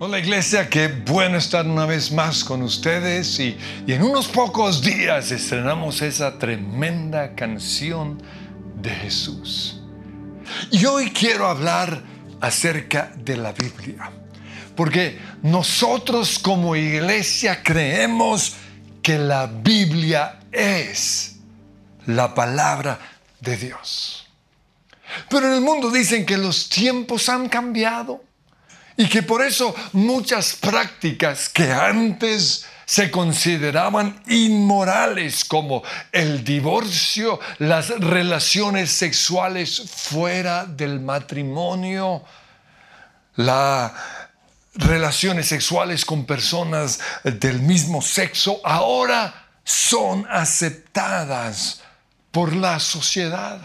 Hola iglesia, qué bueno estar una vez más con ustedes y, en unos pocos días estrenamos esa tremenda canción de Jesús. Y hoy quiero hablar acerca de la Biblia, porque nosotros como iglesia creemos que la Biblia es la palabra de Dios. Pero en el mundo dicen que los tiempos han cambiado y que por eso muchas prácticas que antes se consideraban inmorales como el divorcio, las relaciones sexuales fuera del matrimonio, las relaciones sexuales con personas del mismo sexo, ahora son aceptadas por la sociedad.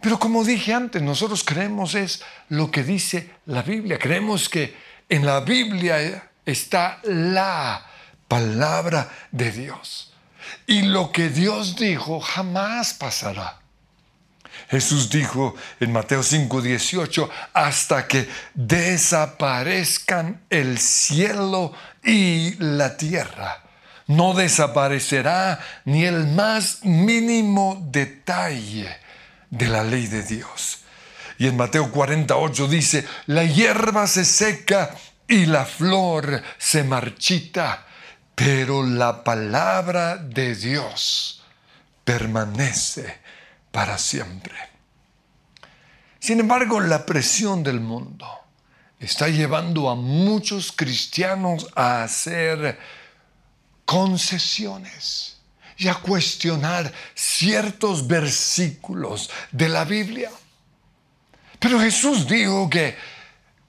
Pero como dije antes, nosotros creemos es lo que dice la Biblia. Creemos que en la Biblia está la palabra de Dios. Y lo que Dios dijo jamás pasará. Jesús dijo en Mateo 5:18, hasta que desaparezcan el cielo y la tierra, no desaparecerá ni el más mínimo detalle de la ley de Dios. Y en Mateo 48 dice, la hierba se seca y la flor se marchita, pero la palabra de Dios permanece para siempre. Sin embargo, la presión del mundo está llevando a muchos cristianos a hacer concesiones y a cuestionar ciertos versículos de la Biblia. Pero Jesús dijo que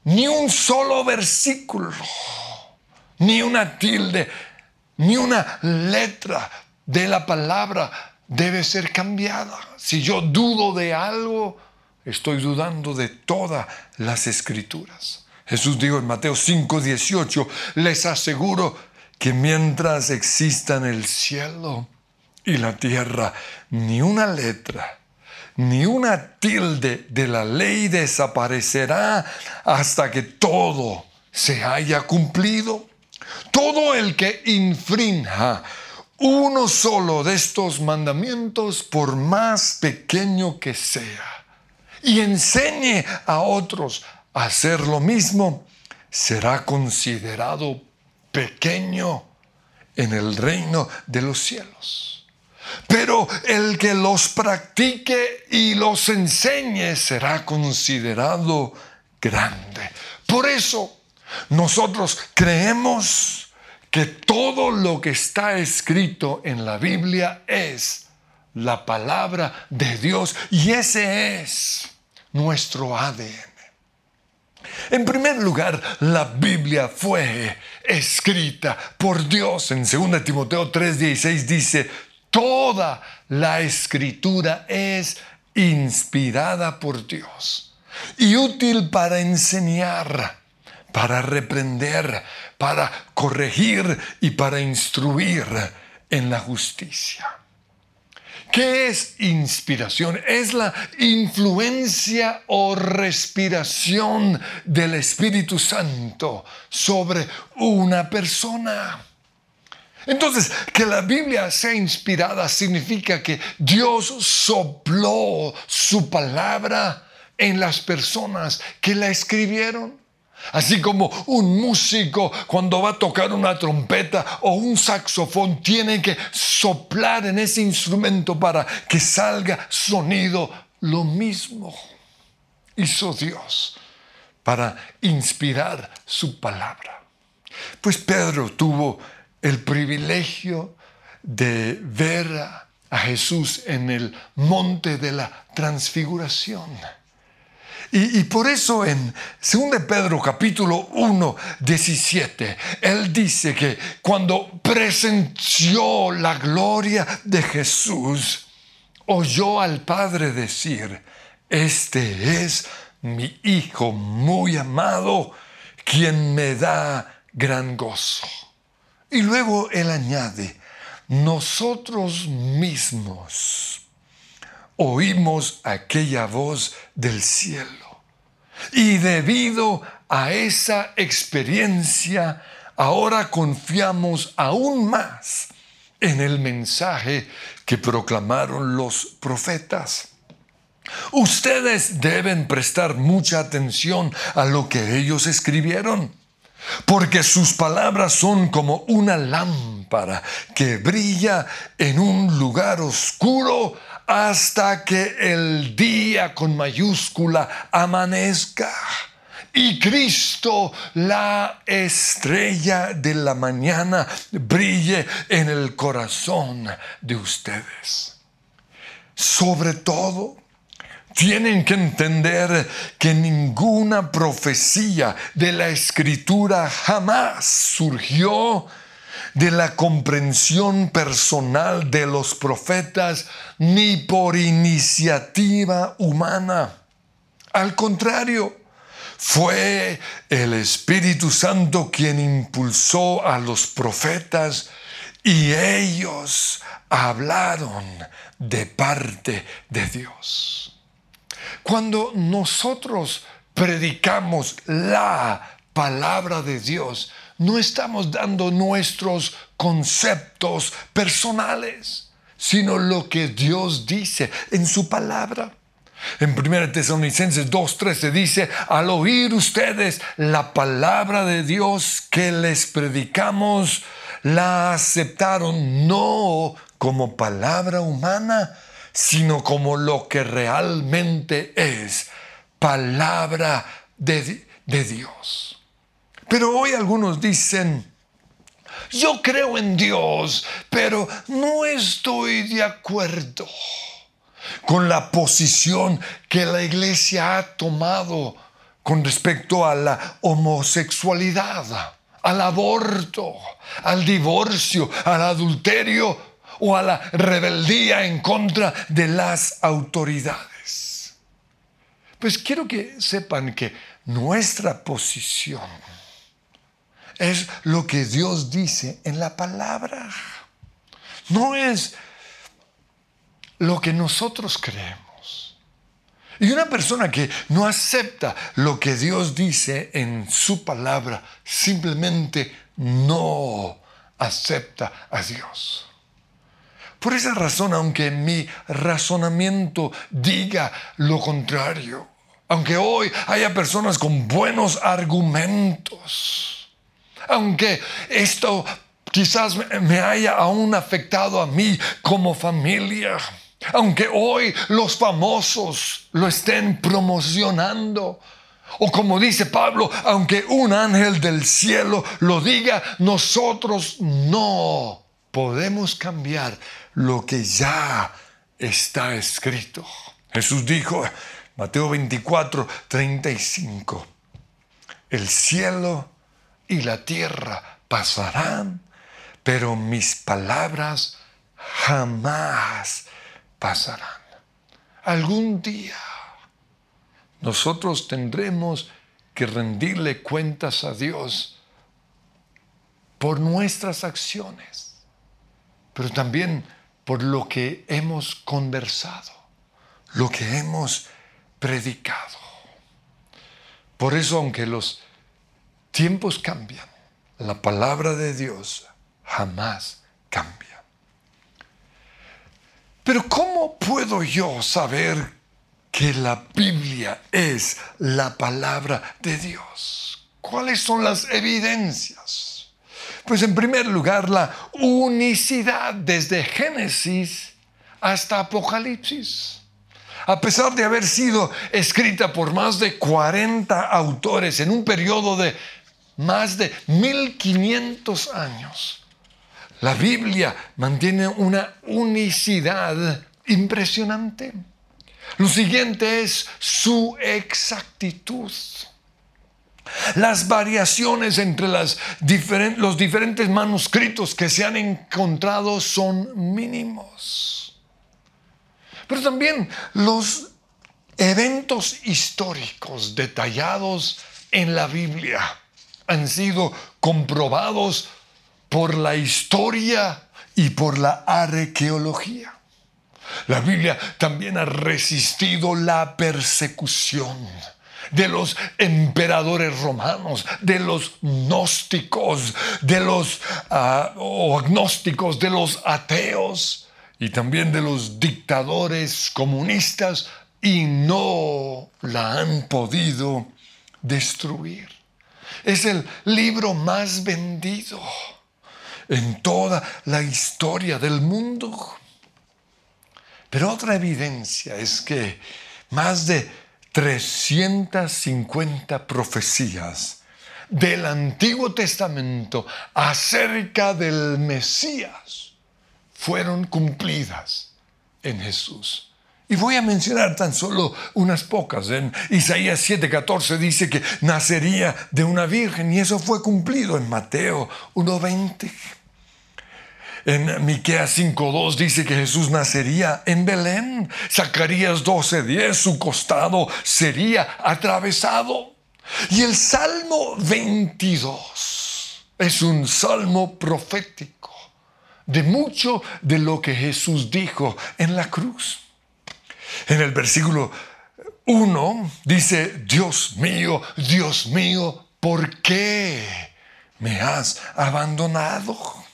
ni un solo versículo, ni una tilde, ni una letra de la palabra debe ser cambiada. Si yo dudo de algo, estoy dudando de todas las escrituras. Jesús dijo en Mateo 5, 18, les aseguro que mientras existan el cielo y la tierra, ni una letra, ni una tilde de la ley desaparecerá hasta que todo se haya cumplido. Todo el que infrinja uno solo de estos mandamientos, por más pequeño que sea, y enseñe a otros a hacer lo mismo, será considerado pequeño en el reino de los cielos. Pero el que los practique y los enseñe será considerado grande. Por eso nosotros creemos que todo lo que está escrito en la Biblia es la palabra de Dios y ese es nuestro ADN. En primer lugar, la Biblia fue escrita por Dios. En 2 Timoteo 3:16 dice, Toda la escritura es inspirada por Dios y útil para enseñar, para reprender, para corregir y para instruir en la justicia. ¿Qué es inspiración? Es la influencia o respiración del Espíritu Santo sobre una persona. Entonces, que la Biblia sea inspirada significa que Dios sopló su palabra en las personas que la escribieron. Así como un músico cuando va a tocar una trompeta o un saxofón tiene que soplar en ese instrumento para que salga sonido, lo mismo hizo Dios para inspirar su palabra. Pues Pedro tuvo el privilegio de ver a Jesús en el monte de la transfiguración. Y, por eso en 2 Pedro capítulo 1, 17, él dice que cuando presenció la gloria de Jesús, oyó al Padre decir, este es mi Hijo muy amado, quien me da gran gozo. Y luego él añade, nosotros mismos oímos aquella voz del cielo. Y debido a esa experiencia, ahora confiamos aún más en el mensaje que proclamaron los profetas. Ustedes deben prestar mucha atención a lo que ellos escribieron, porque sus palabras son como una lámpara que brilla en un lugar oscuro hasta que el día con mayúscula amanezca y Cristo, la estrella de la mañana, brille en el corazón de ustedes. Sobre todo, tienen que entender que ninguna profecía de la escritura jamás surgió de la comprensión personal de los profetas ni por iniciativa humana. Al contrario, fue el Espíritu Santo quien impulsó a los profetas y ellos hablaron de parte de Dios. Cuando nosotros predicamos la palabra de Dios, no estamos dando nuestros conceptos personales, sino lo que Dios dice en su palabra. En 1 Tesalonicenses 2.13 dice, al oír ustedes la palabra de Dios que les predicamos, la aceptaron no como palabra humana, sino como lo que realmente es, palabra de, de Dios. Pero hoy algunos dicen, yo creo en Dios, pero no estoy de acuerdo con la posición que la iglesia ha tomado con respecto a la homosexualidad, al aborto, al divorcio, al adulterio o a la rebeldía en contra de las autoridades. Pues quiero que sepan que nuestra posición es lo que Dios dice en la palabra. No es lo que nosotros creemos. Y una persona que no acepta lo que Dios dice en su palabra, simplemente no acepta a Dios. Por esa razón, aunque mi razonamiento diga lo contrario, aunque hoy haya personas con buenos argumentos, aunque esto quizás me haya aún afectado a mí como familia, aunque hoy los famosos lo estén promocionando. O como dice Pablo, aunque un ángel del cielo lo diga, nosotros no podemos cambiar lo que ya está escrito. Jesús dijo, Mateo 24, 35, el cielo y la tierra pasarán, pero mis palabras jamás pasarán. Algún día nosotros tendremos que rendirle cuentas a Dios por nuestras acciones, pero también por lo que hemos conversado, lo que hemos predicado. Por eso, aunque los tiempos cambian, la palabra de Dios jamás cambia. Pero ¿cómo puedo yo saber que la Biblia es la palabra de Dios? ¿Cuáles son las evidencias? Pues en primer lugar, la unicidad desde Génesis hasta Apocalipsis. A pesar de haber sido escrita por más de 40 autores en un periodo de más de 1500 años, la Biblia mantiene una unicidad impresionante. Lo siguiente es su exactitud. Las variaciones entre los diferentes manuscritos que se han encontrado son mínimos. Pero también los eventos históricos detallados en la Biblia han sido comprobados por la historia y por la arqueología. La Biblia también ha resistido la persecución, de los emperadores romanos, de los gnósticos, de los ah, agnósticos, de los ateos y también de los dictadores comunistas y no la han podido destruir. Es el libro más vendido en toda la historia del mundo. Pero otra evidencia es que más de 350 profecías del Antiguo Testamento acerca del Mesías fueron cumplidas en Jesús. Y voy a mencionar tan solo unas pocas. En Isaías 7:14 dice que nacería de una virgen y eso fue cumplido en Mateo 1:20. En Miqueas 5:2 dice que Jesús nacería en Belén. Zacarías 12:10 su costado sería atravesado. Y el Salmo 22 es un salmo profético de mucho de lo que Jesús dijo en la cruz. En el versículo 1 dice, Dios mío, Dios mío, ¿por qué me has abandonado?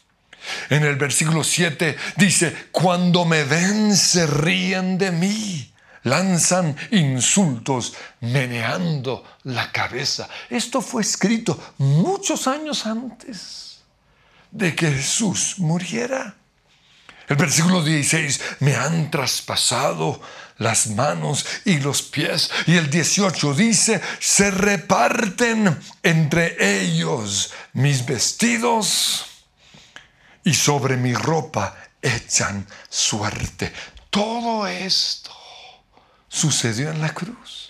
En el versículo 7 dice, cuando me ven se ríen de mí, lanzan insultos meneando la cabeza. Esto fue escrito muchos años antes de que Jesús muriera. El versículo 16, me han traspasado las manos y los pies. Y el 18 dice, se reparten entre ellos mis vestidos y sobre mi ropa echan suerte. Todo esto sucedió en la cruz.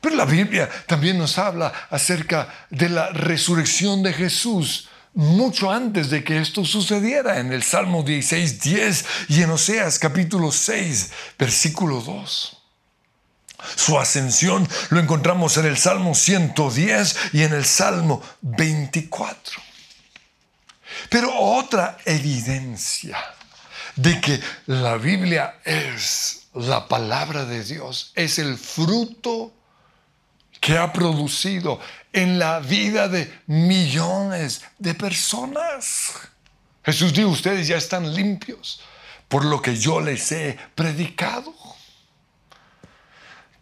Pero la Biblia también nos habla acerca de la resurrección de Jesús mucho antes de que esto sucediera en el Salmo 16, 10 y en Oseas capítulo 6, versículo 2. Su ascensión lo encontramos en el Salmo 110 y en el Salmo 24. Pero otra evidencia de que la Biblia es la palabra de Dios, es el fruto que ha producido en la vida de millones de personas. Jesús dijo, ustedes ya están limpios por lo que yo les he predicado.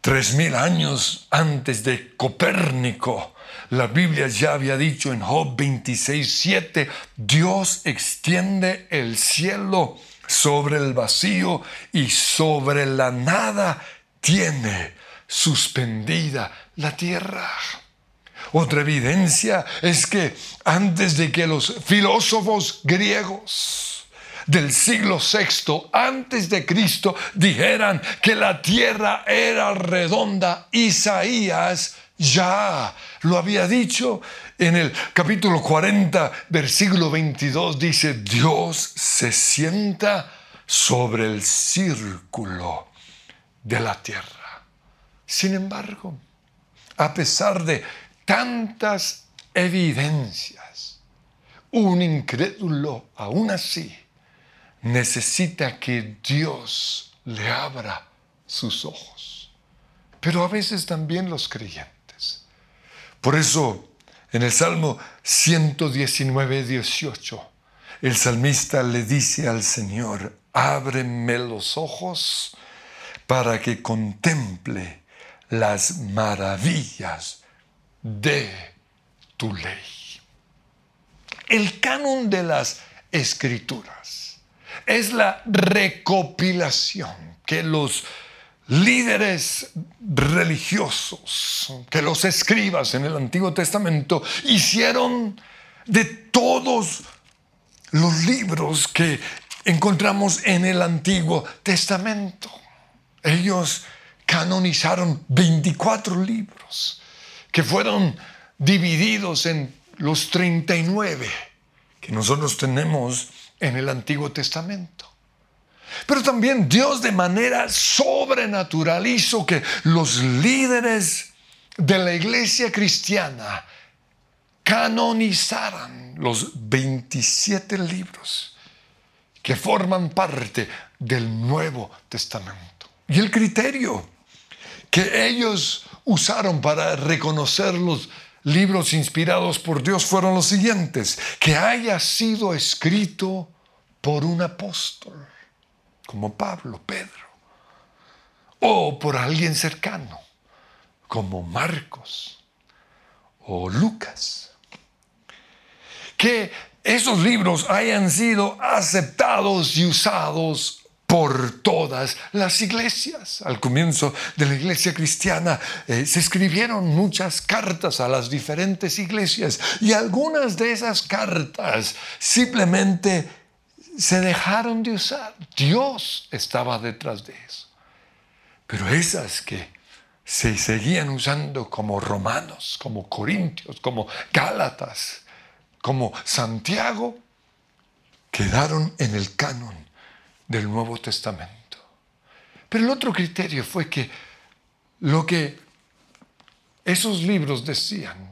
Tres mil años antes de Copérnico, la Biblia ya había dicho en Job 26, 7, Dios extiende el cielo sobre el vacío y sobre la nada tiene suspendida la tierra. Otra evidencia es que antes de que los filósofos griegos del siglo VI antes de Cristo dijeran que la tierra era redonda, Isaías ya lo había dicho en el capítulo 40, versículo 22, dice, Dios se sienta sobre el círculo de la tierra. Sin embargo, a pesar de tantas evidencias, un incrédulo aún así necesita que Dios le abra sus ojos, pero a veces también los creyentes. Por eso, en el Salmo 119, 18, el salmista le dice al Señor, ábreme los ojos para que contemple las maravillas de tu ley. El canon de las escrituras es la recopilación que los líderes religiosos, que los escribas en el Antiguo Testamento hicieron de todos los libros que encontramos en el Antiguo Testamento. Ellos canonizaron 24 libros que fueron divididos en los 39 que nosotros tenemos en el Antiguo Testamento. Pero también Dios de manera sobrenatural hizo que los líderes de la iglesia cristiana canonizaran los 27 libros que forman parte del Nuevo Testamento. Y el criterio que ellos usaron para reconocer los libros inspirados por Dios fueron los siguientes. Que haya sido escrito por un apóstol, como Pablo, Pedro, o por alguien cercano, como Marcos o Lucas. Que esos libros hayan sido aceptados y usados por todas las iglesias. Al comienzo de la iglesia cristiana eh, se escribieron muchas cartas a las diferentes iglesias y algunas de esas cartas simplemente se dejaron de usar. Dios estaba detrás de eso. Pero esas que se seguían usando como romanos, como corintios, como gálatas, como Santiago, quedaron en el canon del Nuevo Testamento. Pero el otro criterio fue que lo que esos libros decían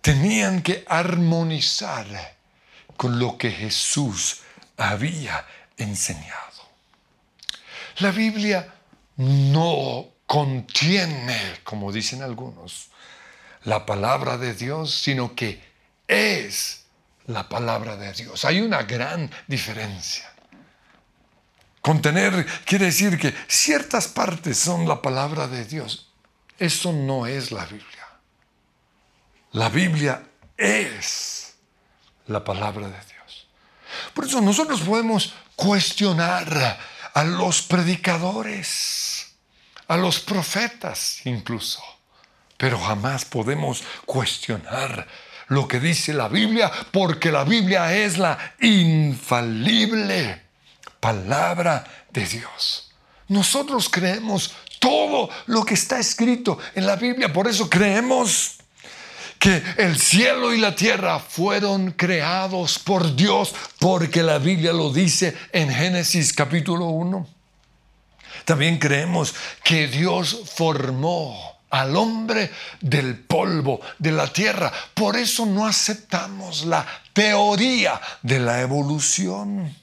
tenían que armonizar con lo que Jesús había enseñado. La Biblia no contiene, como dicen algunos, la palabra de Dios, sino que es la palabra de Dios. Hay una gran diferencia. Contener quiere decir que ciertas partes son la palabra de Dios. Eso no es la Biblia. La Biblia es la palabra de Dios. Por eso nosotros podemos cuestionar a los predicadores, a los profetas incluso, pero jamás podemos cuestionar lo que dice la Biblia porque la Biblia es la infalible palabra de Dios. Nosotros creemos todo lo que está escrito en la Biblia, por eso creemos que el cielo y la tierra fueron creados por Dios, porque la Biblia lo dice en Génesis capítulo 1. También creemos que Dios formó al hombre del polvo de la tierra. Por eso no aceptamos la teoría de la evolución.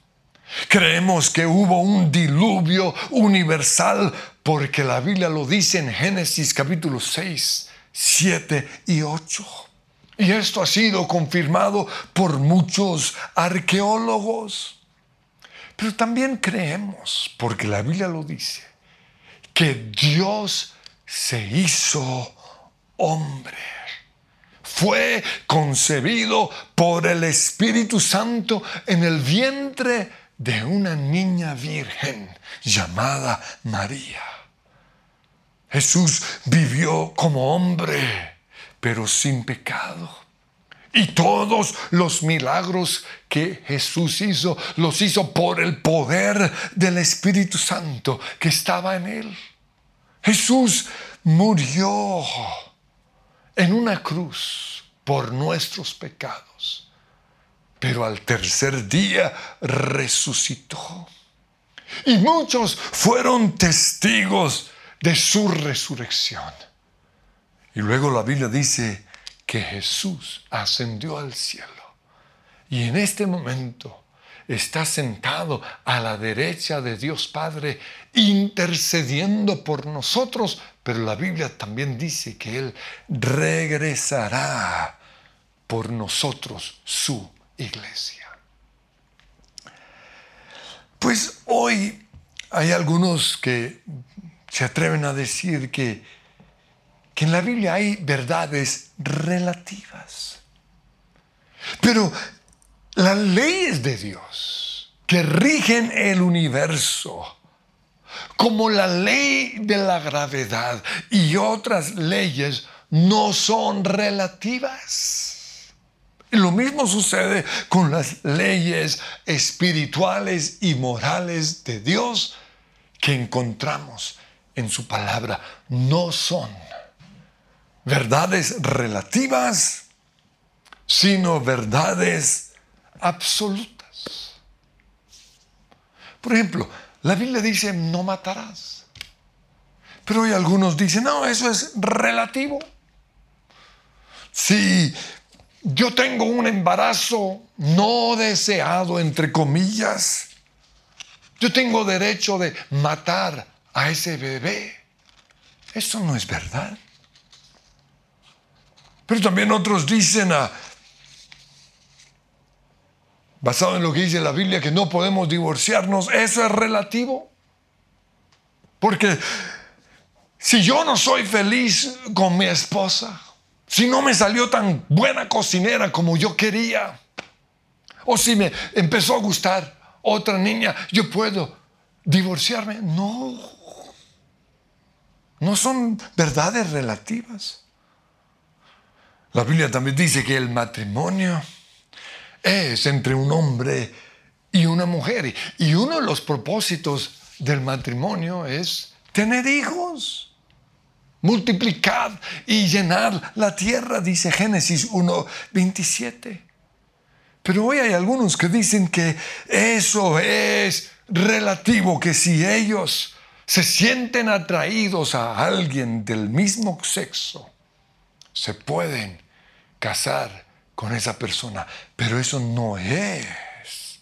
Creemos que hubo un diluvio universal porque la Biblia lo dice en Génesis capítulo 6, 7 y 8. Y esto ha sido confirmado por muchos arqueólogos. Pero también creemos, porque la Biblia lo dice, que Dios se hizo hombre. Fue concebido por el Espíritu Santo en el vientre de una niña virgen llamada María. Jesús vivió como hombre, pero sin pecado. Y todos los milagros que Jesús hizo, los hizo por el poder del Espíritu Santo que estaba en él. Jesús murió en una cruz por nuestros pecados pero al tercer día resucitó. Y muchos fueron testigos de su resurrección. Y luego la Biblia dice que Jesús ascendió al cielo. Y en este momento está sentado a la derecha de Dios Padre, intercediendo por nosotros. Pero la Biblia también dice que Él regresará por nosotros su iglesia. Pues hoy hay algunos que se atreven a decir que, que en la Biblia hay verdades relativas. Pero las leyes de Dios que rigen el universo, como la ley de la gravedad y otras leyes, no son relativas. Lo mismo sucede con las leyes espirituales y morales de Dios que encontramos en su palabra. No son verdades relativas, sino verdades absolutas. Por ejemplo, la Biblia dice no matarás. Pero hoy algunos dicen, no, eso es relativo. Si yo tengo un embarazo no deseado, entre comillas. Yo tengo derecho de matar a ese bebé. Eso no es verdad. Pero también otros dicen, basado en lo que dice la Biblia, que no podemos divorciarnos. Eso es relativo. Porque si yo no soy feliz con mi esposa, si no me salió tan buena cocinera como yo quería, o si me empezó a gustar otra niña, yo puedo divorciarme. No, no son verdades relativas. La Biblia también dice que el matrimonio es entre un hombre y una mujer. Y uno de los propósitos del matrimonio es tener hijos, multiplicar y llenar la tierra, dice Génesis 1.27. Pero hoy hay algunos que dicen que eso es relativo, que si ellos se sienten atraídos a alguien del mismo sexo, se pueden casar con esa persona. Pero eso no es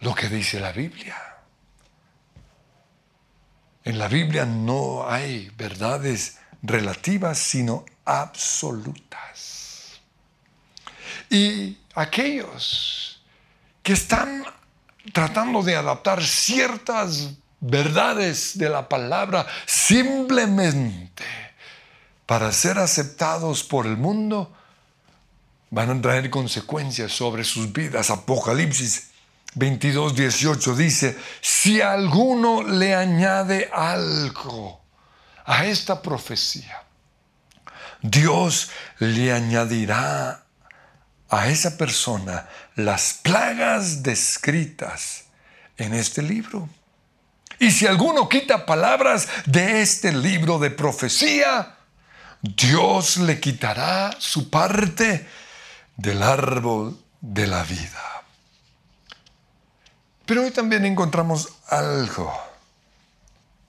lo que dice la Biblia. En la Biblia no hay verdades relativas, sino absolutas. Y aquellos que están tratando de adaptar ciertas verdades de la palabra simplemente para ser aceptados por el mundo, van a traer consecuencias sobre sus vidas. Apocalipsis 22, 18 dice, si alguno le añade algo a esta profecía, Dios le añadirá a esa persona las plagas descritas en este libro. Y si alguno quita palabras de este libro de profecía, Dios le quitará su parte del árbol de la vida. Pero hoy también encontramos algo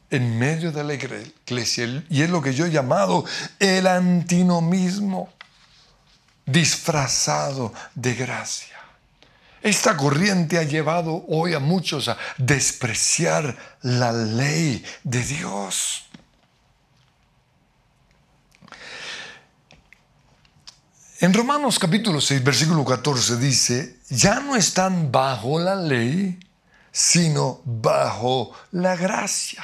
en medio de la iglesia y es lo que yo he llamado el antinomismo disfrazado de gracia. Esta corriente ha llevado hoy a muchos a despreciar la ley de Dios. En Romanos capítulo 6, versículo 14 dice, ya no están bajo la ley, sino bajo la gracia.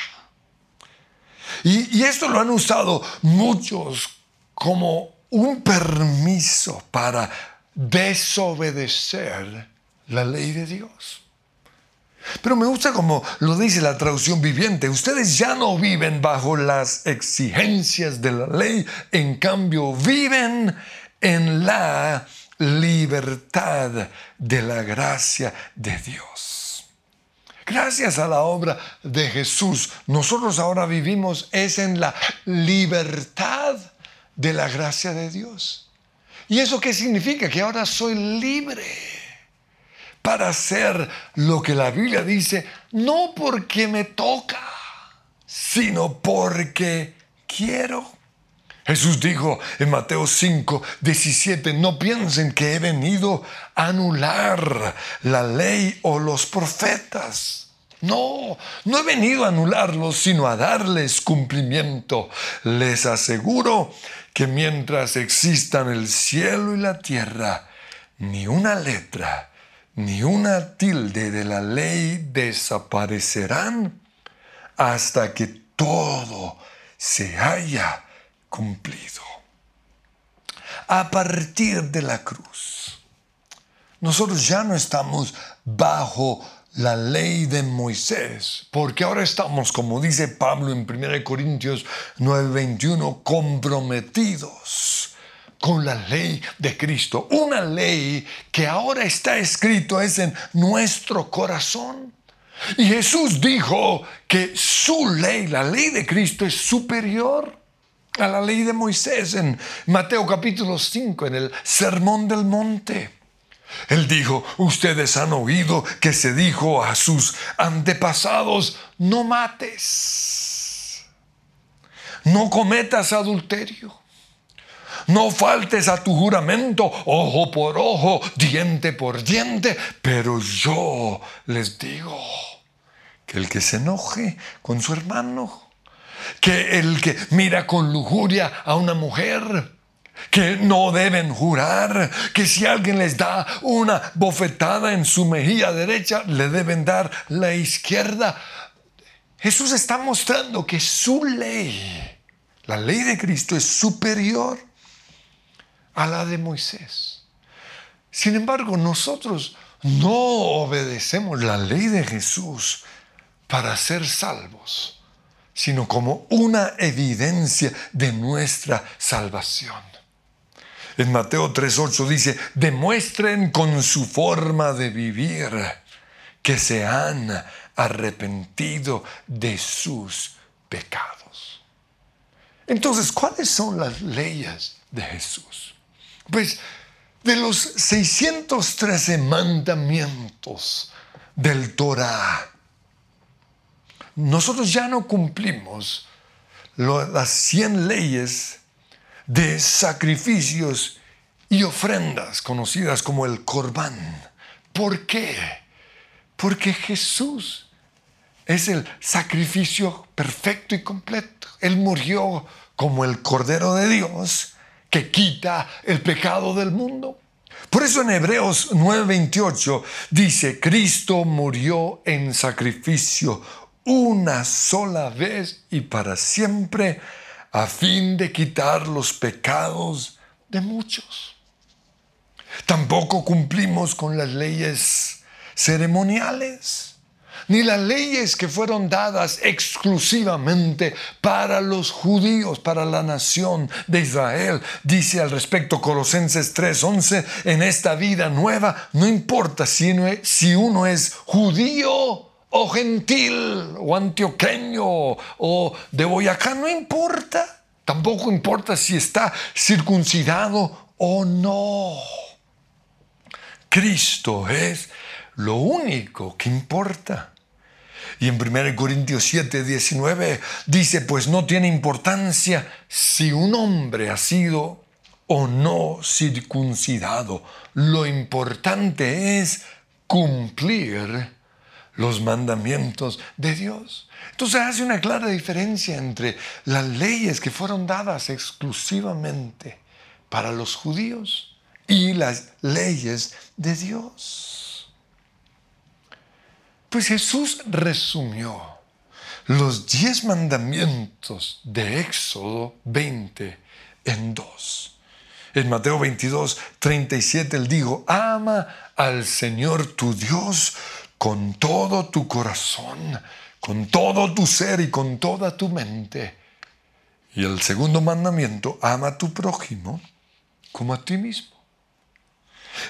Y, y esto lo han usado muchos como un permiso para desobedecer la ley de Dios. Pero me gusta como lo dice la traducción viviente. Ustedes ya no viven bajo las exigencias de la ley, en cambio viven en la libertad de la gracia de Dios. Gracias a la obra de Jesús, nosotros ahora vivimos es en la libertad de la gracia de Dios. ¿Y eso qué significa? Que ahora soy libre para hacer lo que la Biblia dice, no porque me toca, sino porque quiero. Jesús dijo en Mateo 5, 17, no piensen que he venido a anular la ley o los profetas. No, no he venido a anularlos, sino a darles cumplimiento. Les aseguro que mientras existan el cielo y la tierra, ni una letra, ni una tilde de la ley desaparecerán hasta que todo se haya cumplido. A partir de la cruz, nosotros ya no estamos bajo la ley de Moisés, porque ahora estamos, como dice Pablo en 1 Corintios 9:21, comprometidos con la ley de Cristo, una ley que ahora está escrito es en nuestro corazón. Y Jesús dijo que su ley, la ley de Cristo, es superior a la ley de Moisés en Mateo capítulo 5, en el Sermón del Monte. Él dijo, ustedes han oído que se dijo a sus antepasados, no mates, no cometas adulterio, no faltes a tu juramento, ojo por ojo, diente por diente, pero yo les digo que el que se enoje con su hermano, que el que mira con lujuria a una mujer, que no deben jurar, que si alguien les da una bofetada en su mejilla derecha, le deben dar la izquierda. Jesús está mostrando que su ley, la ley de Cristo, es superior a la de Moisés. Sin embargo, nosotros no obedecemos la ley de Jesús para ser salvos, sino como una evidencia de nuestra salvación. En Mateo 3.8 dice, demuestren con su forma de vivir que se han arrepentido de sus pecados. Entonces, ¿cuáles son las leyes de Jesús? Pues de los 613 mandamientos del Torah, nosotros ya no cumplimos las 100 leyes de sacrificios y ofrendas conocidas como el corbán. ¿Por qué? Porque Jesús es el sacrificio perfecto y completo. Él murió como el Cordero de Dios que quita el pecado del mundo. Por eso en Hebreos 9:28 dice, Cristo murió en sacrificio una sola vez y para siempre a fin de quitar los pecados de muchos. Tampoco cumplimos con las leyes ceremoniales ni las leyes que fueron dadas exclusivamente para los judíos, para la nación de Israel. Dice al respecto Colosenses 3:11, en esta vida nueva no importa si uno es judío o gentil o antioqueño o de Boyacá, no importa. Tampoco importa si está circuncidado o no. Cristo es lo único que importa. Y en 1 Corintios 7, 19 dice, pues no tiene importancia si un hombre ha sido o no circuncidado. Lo importante es cumplir los mandamientos de Dios. Entonces hace una clara diferencia entre las leyes que fueron dadas exclusivamente para los judíos y las leyes de Dios. Pues Jesús resumió los diez mandamientos de Éxodo 20 en dos. En Mateo 22, 37 él dijo, ama al Señor tu Dios con todo tu corazón, con todo tu ser y con toda tu mente. Y el segundo mandamiento, ama a tu prójimo como a ti mismo.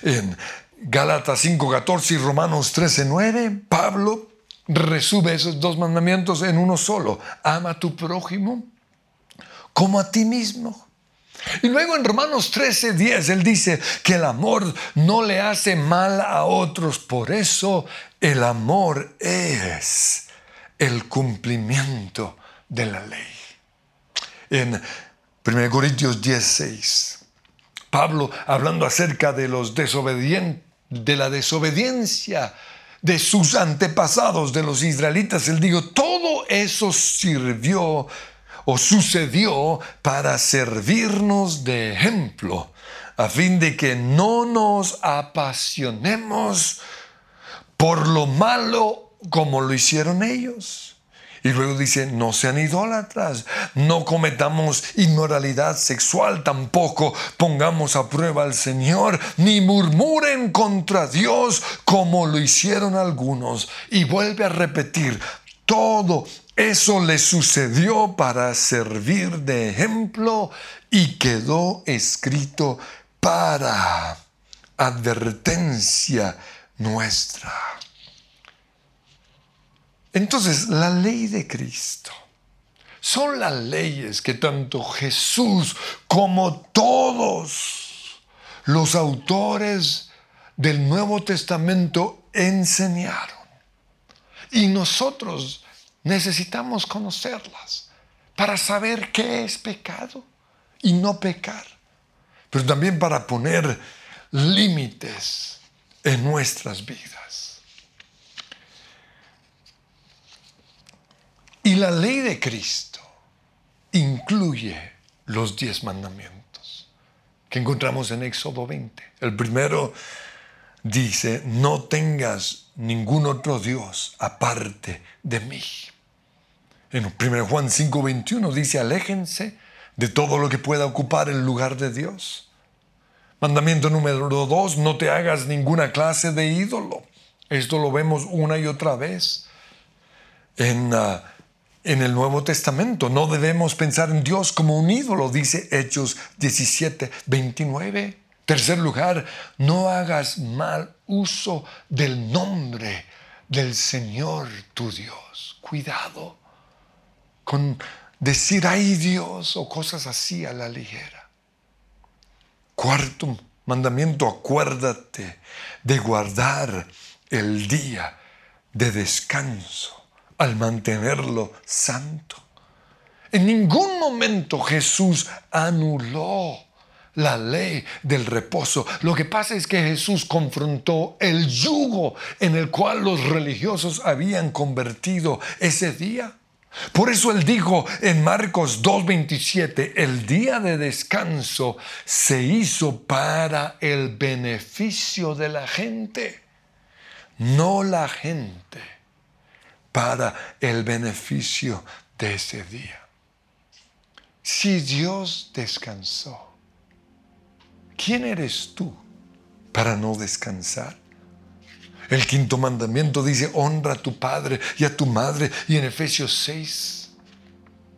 En Gálatas 5:14 y Romanos 13:9, Pablo resume esos dos mandamientos en uno solo. Ama a tu prójimo como a ti mismo. Y luego en Romanos 13:10 él dice que el amor no le hace mal a otros, por eso el amor es el cumplimiento de la ley. En 1 Corintios 16, Pablo hablando acerca de los desobedientes, de la desobediencia de sus antepasados, de los israelitas. Él dijo, todo eso sirvió o sucedió para servirnos de ejemplo, a fin de que no nos apasionemos por lo malo como lo hicieron ellos. Y luego dice, no sean idólatras, no cometamos inmoralidad sexual, tampoco pongamos a prueba al Señor, ni murmuren contra Dios como lo hicieron algunos. Y vuelve a repetir, todo eso le sucedió para servir de ejemplo y quedó escrito para advertencia nuestra. Entonces, la ley de Cristo son las leyes que tanto Jesús como todos los autores del Nuevo Testamento enseñaron. Y nosotros necesitamos conocerlas para saber qué es pecado y no pecar, pero también para poner límites en nuestras vidas. Y la ley de Cristo incluye los diez mandamientos. que encontramos en Éxodo 20. El primero dice, no tengas ningún otro Dios aparte de mí. En 1 Juan 5:21 dice, aléjense de todo lo que pueda ocupar el lugar de Dios. Mandamiento número 2, no te hagas ninguna clase de ídolo. Esto lo vemos una y otra vez en, ah, en el Nuevo Testamento. No debemos pensar en Dios como un ídolo, dice Hechos 17, 29. Tercer lugar, no hagas mal uso del nombre del Señor tu Dios. Cuidado con decir ay Dios o cosas así a la ligera. Cuarto mandamiento, acuérdate de guardar el día de descanso al mantenerlo santo. En ningún momento Jesús anuló la ley del reposo. Lo que pasa es que Jesús confrontó el yugo en el cual los religiosos habían convertido ese día. Por eso él dijo en Marcos 2.27, el día de descanso se hizo para el beneficio de la gente, no la gente, para el beneficio de ese día. Si Dios descansó, ¿quién eres tú para no descansar? El quinto mandamiento dice, honra a tu padre y a tu madre. Y en Efesios 6,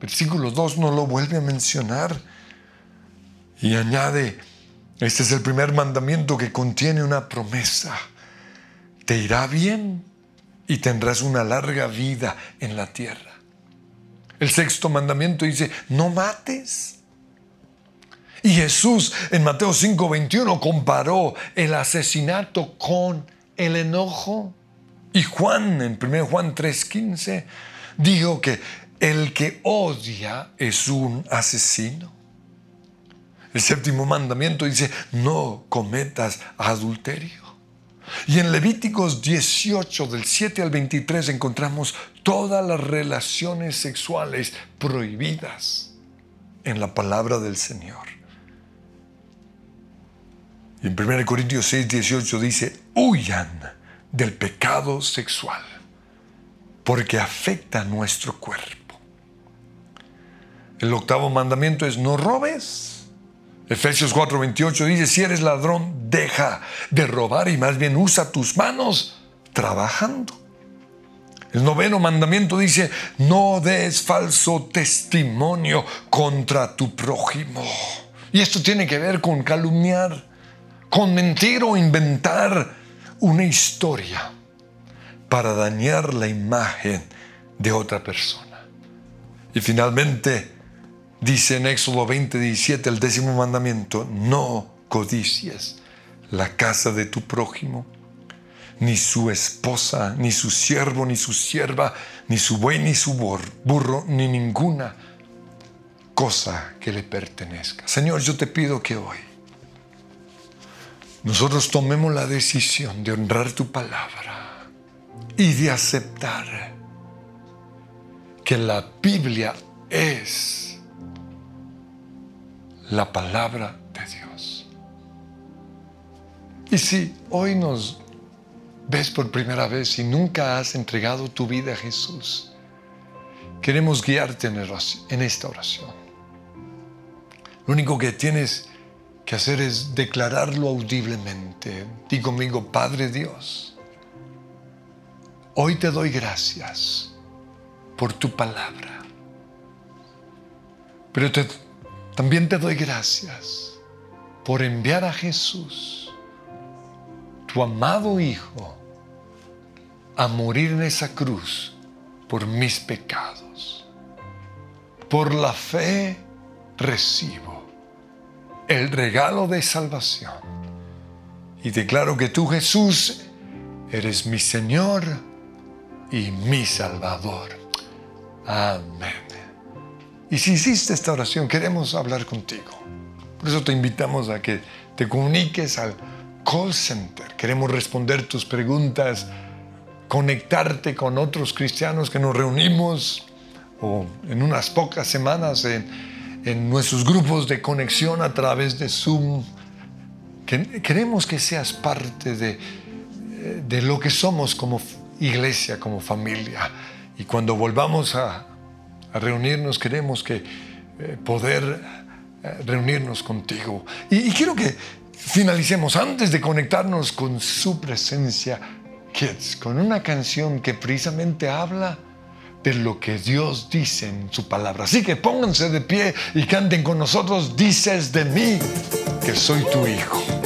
versículo 2 no lo vuelve a mencionar. Y añade, este es el primer mandamiento que contiene una promesa. Te irá bien y tendrás una larga vida en la tierra. El sexto mandamiento dice, no mates. Y Jesús en Mateo 5:21 comparó el asesinato con el enojo. Y Juan en 1 Juan 3:15 dijo que el que odia es un asesino. El séptimo mandamiento dice, no cometas adulterio. Y en Levíticos 18, del 7 al 23, encontramos todas las relaciones sexuales prohibidas en la palabra del Señor. Y en 1 Corintios 6, 18 dice, huyan del pecado sexual, porque afecta a nuestro cuerpo. El octavo mandamiento es no robes. Efesios 4, 28 dice, si eres ladrón, deja de robar y más bien usa tus manos trabajando. El noveno mandamiento dice, no des falso testimonio contra tu prójimo. Y esto tiene que ver con calumniar con mentir o inventar una historia para dañar la imagen de otra persona. Y finalmente dice en Éxodo 20, 17 el décimo mandamiento, no codicies la casa de tu prójimo, ni su esposa, ni su siervo, ni su sierva, ni su buey, ni su burro, ni ninguna cosa que le pertenezca. Señor, yo te pido que hoy nosotros tomemos la decisión de honrar tu palabra y de aceptar que la Biblia es la palabra de Dios. Y si hoy nos ves por primera vez y nunca has entregado tu vida a Jesús, queremos guiarte en esta oración. Lo único que tienes que hacer es declararlo audiblemente. Di conmigo, Padre Dios, hoy te doy gracias por tu palabra. Pero también te doy gracias por enviar a Jesús, tu amado Hijo, a morir en esa cruz por mis pecados. Por la fe recibo el regalo de salvación. Y declaro que tú, Jesús, eres mi Señor y mi Salvador. Amén. Y si hiciste esta oración, queremos hablar contigo. Por eso te invitamos a que te comuniques al call center. Queremos responder tus preguntas, conectarte con otros cristianos que nos reunimos o en unas pocas semanas en en nuestros grupos de conexión a través de Zoom. Queremos que seas parte de, de lo que somos como iglesia, como familia. Y cuando volvamos a, reunirnos, queremos que eh, poder eh, reunirnos contigo. Y, quiero que finalicemos antes de conectarnos con su presencia, Kids, con una canción que precisamente habla de lo que Dios dice en su palabra. Así que pónganse de pie y canten con nosotros, dices de mí que soy tu hijo.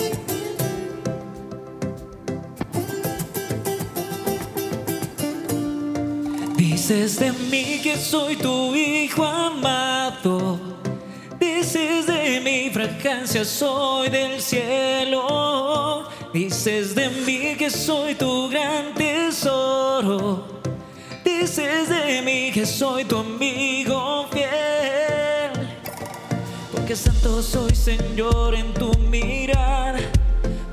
Dices de mí que soy tu hijo amado. Dices de mi fragancia soy del cielo. Dices de mí que soy tu gran tesoro. Dices de mí que soy tu amigo fiel. Porque santo soy Señor en tu mirar.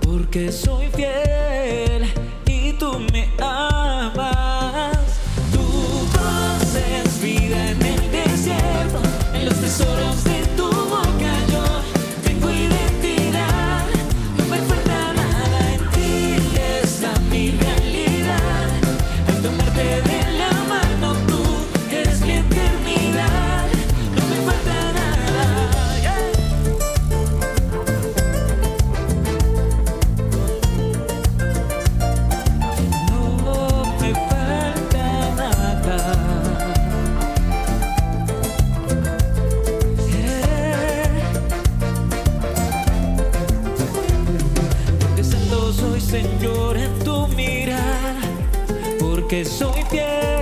Porque soy fiel y tú me amas. Tesoros de soy Señor en tu mirar, porque soy fiel.